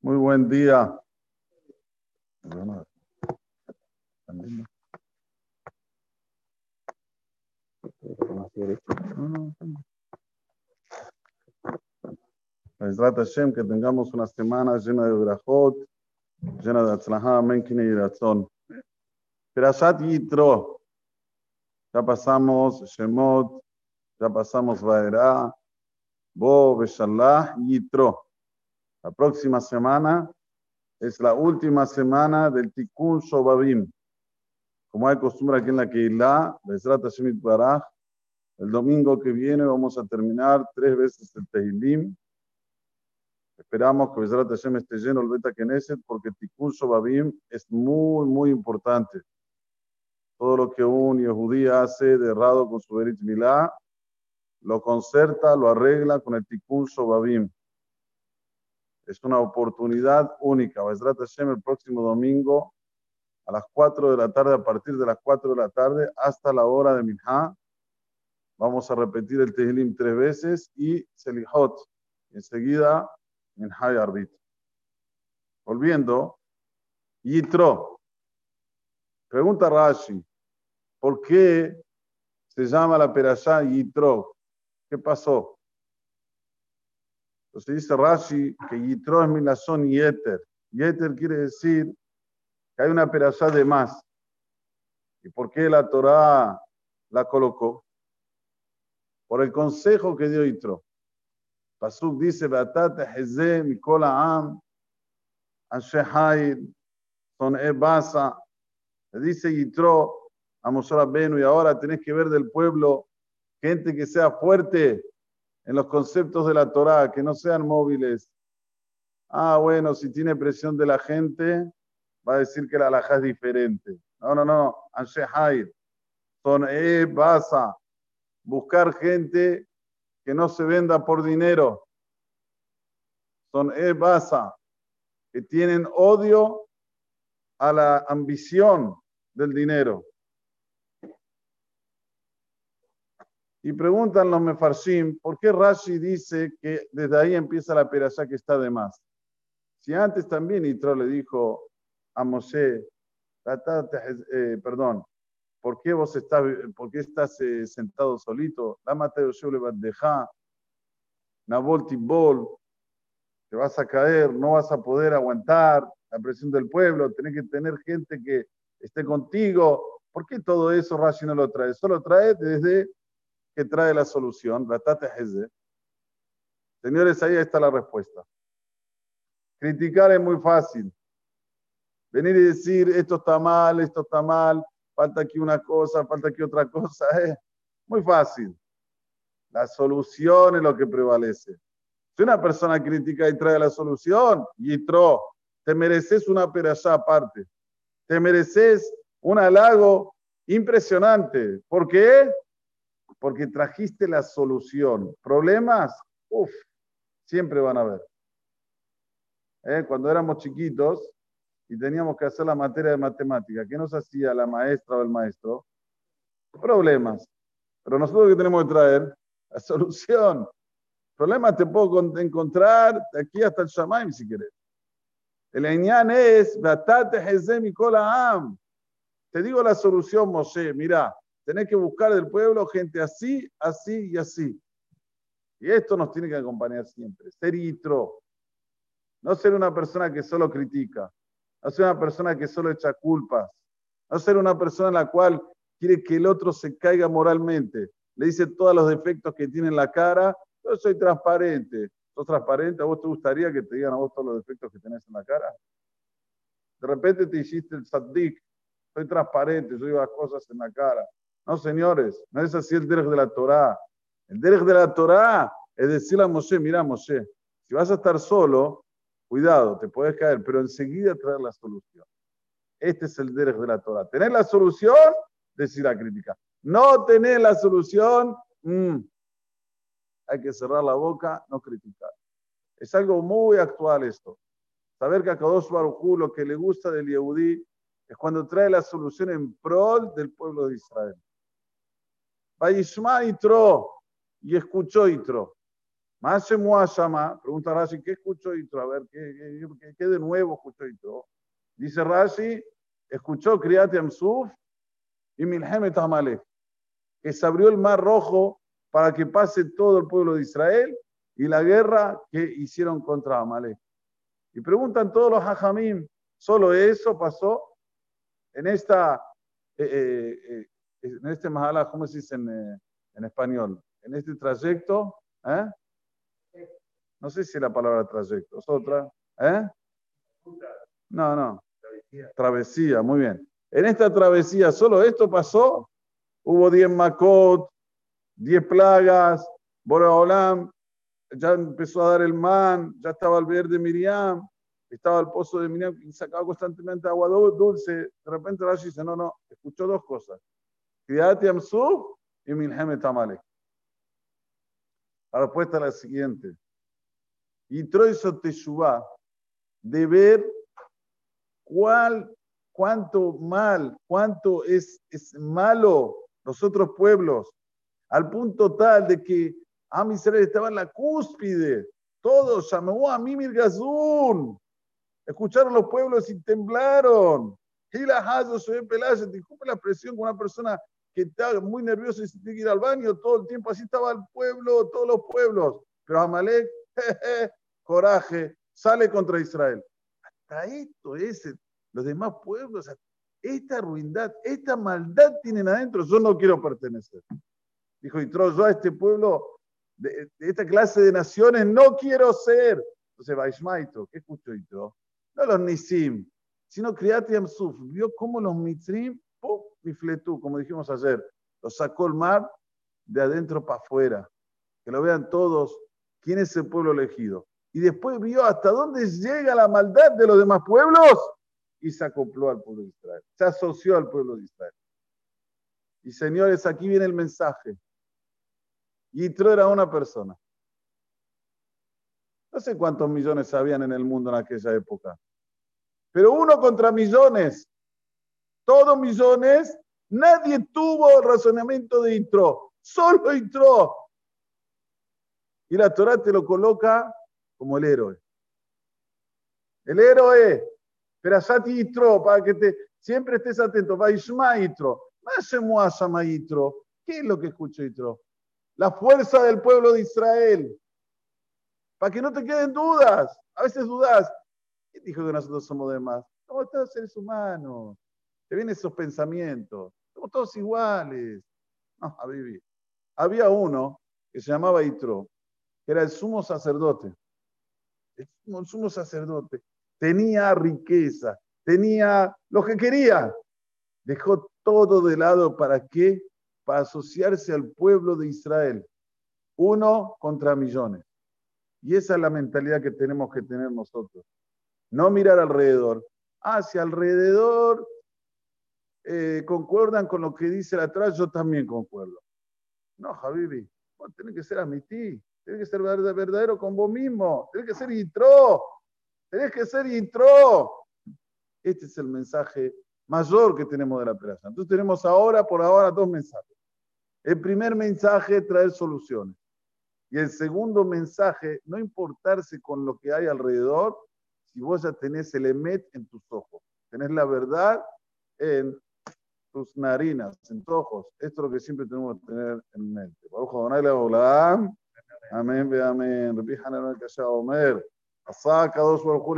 Muy buen día. Hashem, que tengamos una semana llena de brajot, llena de atzlahá, menkine y razón. Perashat Yitro. Ya pasamos Shemot, ya pasamos Vaera, Bo, Beshallah, Yitro. La próxima semana es la última semana del Tikkun Shobabim. Como hay costumbre aquí en la Keilah, Hashem Baraj, el domingo que viene vamos a terminar tres veces el Tehilim. Esperamos que Bezrat Hashem esté lleno el Beta Knesset porque Tikkun Shobabim es muy, muy importante. Todo lo que un Yehudí hace de errado con su Berit Milá, lo concerta, lo arregla con el Tikkun Shobabim. Es una oportunidad única. Bezrat Hashem el próximo domingo a las 4 de la tarde, a partir de las 4 de la tarde hasta la hora de Minha. Vamos a repetir el Tehilim tres veces y Selihot. Enseguida, Minha y Arbit. Volviendo, Yitro. Pregunta Rashi, ¿por qué se llama la Perashá Yitro? ¿Qué pasó? Entonces dice Rashi que Yitro es Milazón Yeter. Yeter quiere decir que hay una perashá de más. ¿Y por qué la Torá la colocó? Por el consejo que dio Yitro. Pasuk dice, Batate Heze Mikola Am, Anshe Son Ebasa. Le dice Yitro a Moshe Benu, y ahora tenés que ver del pueblo gente que sea fuerte en los conceptos de la Torá, que no sean móviles. Ah, bueno, si tiene presión de la gente, va a decir que la alhaja es diferente. No, no, no. Anshe Son e basa. Buscar gente que no se venda por dinero. Son e basa. Que tienen odio a la ambición del dinero. Y preguntan los mefarshim, ¿por qué Rashi dice que desde ahí empieza la perashá que está de más? Si antes también Itro le dijo a Moshe, eh, perdón, ¿por qué vos estás, por qué estás eh, sentado solito? La Mateo le va a dejar, Nabol Timbol, te vas a caer, no vas a poder aguantar la presión del pueblo, tenés que tener gente que esté contigo. ¿Por qué todo eso Rashi no lo trae? Solo trae desde que trae la solución, Señores, ahí está la respuesta. Criticar es muy fácil. Venir y decir, esto está mal, esto está mal, falta aquí una cosa, falta aquí otra cosa, es muy fácil. La solución es lo que prevalece. Si una persona critica y trae la solución, Yitro, te mereces una perashá aparte. Te mereces un halago impresionante. ¿Por qué? Porque trajiste la solución. Problemas, uff, siempre van a haber. ¿Eh? Cuando éramos chiquitos y teníamos que hacer la materia de matemática, ¿qué nos hacía la maestra o el maestro? Problemas. Pero nosotros que tenemos que traer la solución. Problemas te puedo encontrar de aquí hasta el Shamaim si quieres. El Eñán es, te digo la solución, Moshe, mira, Tenés que buscar del pueblo gente así, así y así. Y esto nos tiene que acompañar siempre. Ser itro. No ser una persona que solo critica. No ser una persona que solo echa culpas. No ser una persona en la cual quiere que el otro se caiga moralmente. Le dice todos los defectos que tiene en la cara. Yo soy transparente. ¿Sos transparente? ¿A vos te gustaría que te digan a vos todos los defectos que tenés en la cara? De repente te hiciste el saddik. Soy transparente, yo digo las cosas en la cara. No, señores, no es así el derech de la Torah. El derech de la Torah es decirle a Moshe, mira Moshe, si vas a estar solo, cuidado, te puedes caer, pero enseguida traer la solución. Este es el derech de la Torah. Tener la solución, decir la crítica. No tener la solución, mm, hay que cerrar la boca, no criticar. Es algo muy actual esto. Saber que a Kadosh Baruj lo que le gusta del Yehudí es cuando trae la solución en pro del pueblo de Israel. Vayishma Itro, y escuchó Itro. Más llama, pregunta Rashi, ¿qué escuchó Itro? A ver, ¿qué, qué, de nuevo escuchó Itro? Dice Rashi, escuchó Kriyat Yamsuf y Milhemet Amalek, que se abrió el mar rojo para que pase todo el pueblo de Israel y la guerra que hicieron contra Amalek. Y preguntan todos los hajamim, ¿solo eso pasó? En esta, eh, eh, eh, en este mahala, ¿cómo se dice en, en español? En este trayecto, ¿eh? No sé si la palabra trayecto es otra. ¿Eh? No, no. Travesía. muy bien. En esta travesía, ¿solo esto pasó? Hubo 10 Makot, 10 plagas, Boraholam ya empezó a dar el man, ya estaba el verde Miriam, estaba el pozo de Miriam y sacaba constantemente agua dulce. De repente Rashi dice, no, no, escuchó dos cosas. Kriyat Yamsuf y Milhemet Tamalek. La respuesta es la siguiente. Y hizo Teshuvah de ver cuál, cuánto mal, cuánto es, es malo los otros pueblos, al punto tal de que Am Israel estaba en la cúspide. Todos llamó a Mimir Gazún. Escucharon los pueblos y temblaron. Gila Hazo, soy Pelaje, disculpe la presión con una persona que está muy nerviosa y se tiene que ir al baño todo el tiempo. Así estaba el pueblo, todos los pueblos. Pero Amalek, coraje, sale contra Israel. Hasta esto es, los demás pueblos, esta ruindad, esta maldad tienen adentro, yo no quiero pertenecer. Dijo Yitro, yo a este pueblo, de, esta clase de naciones, no quiero ser. Entonces, Vaishmaito, ¿qué escuchó Yitro? No los Nisim, sino Kriyat Yamsuf. Vio cómo los Mitrim, y Fletú, como dijimos ayer, los sacó el mar de adentro para afuera. Que lo vean todos quién es el pueblo elegido y después vio hasta dónde llega la maldad de los demás pueblos y se acopló al pueblo de Israel, se asoció al pueblo de Israel. Y señores, aquí viene el mensaje. Yitro era una persona. No sé cuántos millones habían en el mundo en aquella época, pero uno contra millones, todos millones, nadie tuvo el razonamiento de Yitro, solo Yitro. Y la Torah te lo coloca como el héroe. El héroe, pero Yitro, para que te, siempre estés atento. ¿Qué es lo que escucho Yitro? La fuerza del pueblo de Israel. Para que no te queden dudas. A veces dudas. ¿Quién dijo que nosotros somos demás? Somos todos seres humanos. Te vienen esos pensamientos. Somos todos iguales. No, Había uno que se llamaba Yitro, que era el sumo sacerdote el sumo sacerdote, tenía riqueza, tenía lo que quería. Dejó todo de lado para qué? Para asociarse al pueblo de Israel. Uno contra millones. Y esa es la mentalidad que tenemos que tener nosotros. No mirar alrededor. Hacia alrededor eh, concuerdan con lo que dice la atrás, yo también concuerdo. No, Javibi, tiene que ser ti. Tienes que ser verdadero con vos mismo. Tienes que ser intro. Tienes que ser intro. Este es el mensaje mayor que tenemos de la plaza. Entonces tenemos ahora, por ahora, dos mensajes. El primer mensaje, traer soluciones. Y el segundo mensaje, no importarse con lo que hay alrededor, si vos ya tenés el emet en tus ojos. Tenés la verdad en tus narinas, en tus ojos. Esto es lo que siempre tenemos que tener en mente. אמן ואמן. רבי חנן הקשה אומר, עשה הקדוש ברוך הוא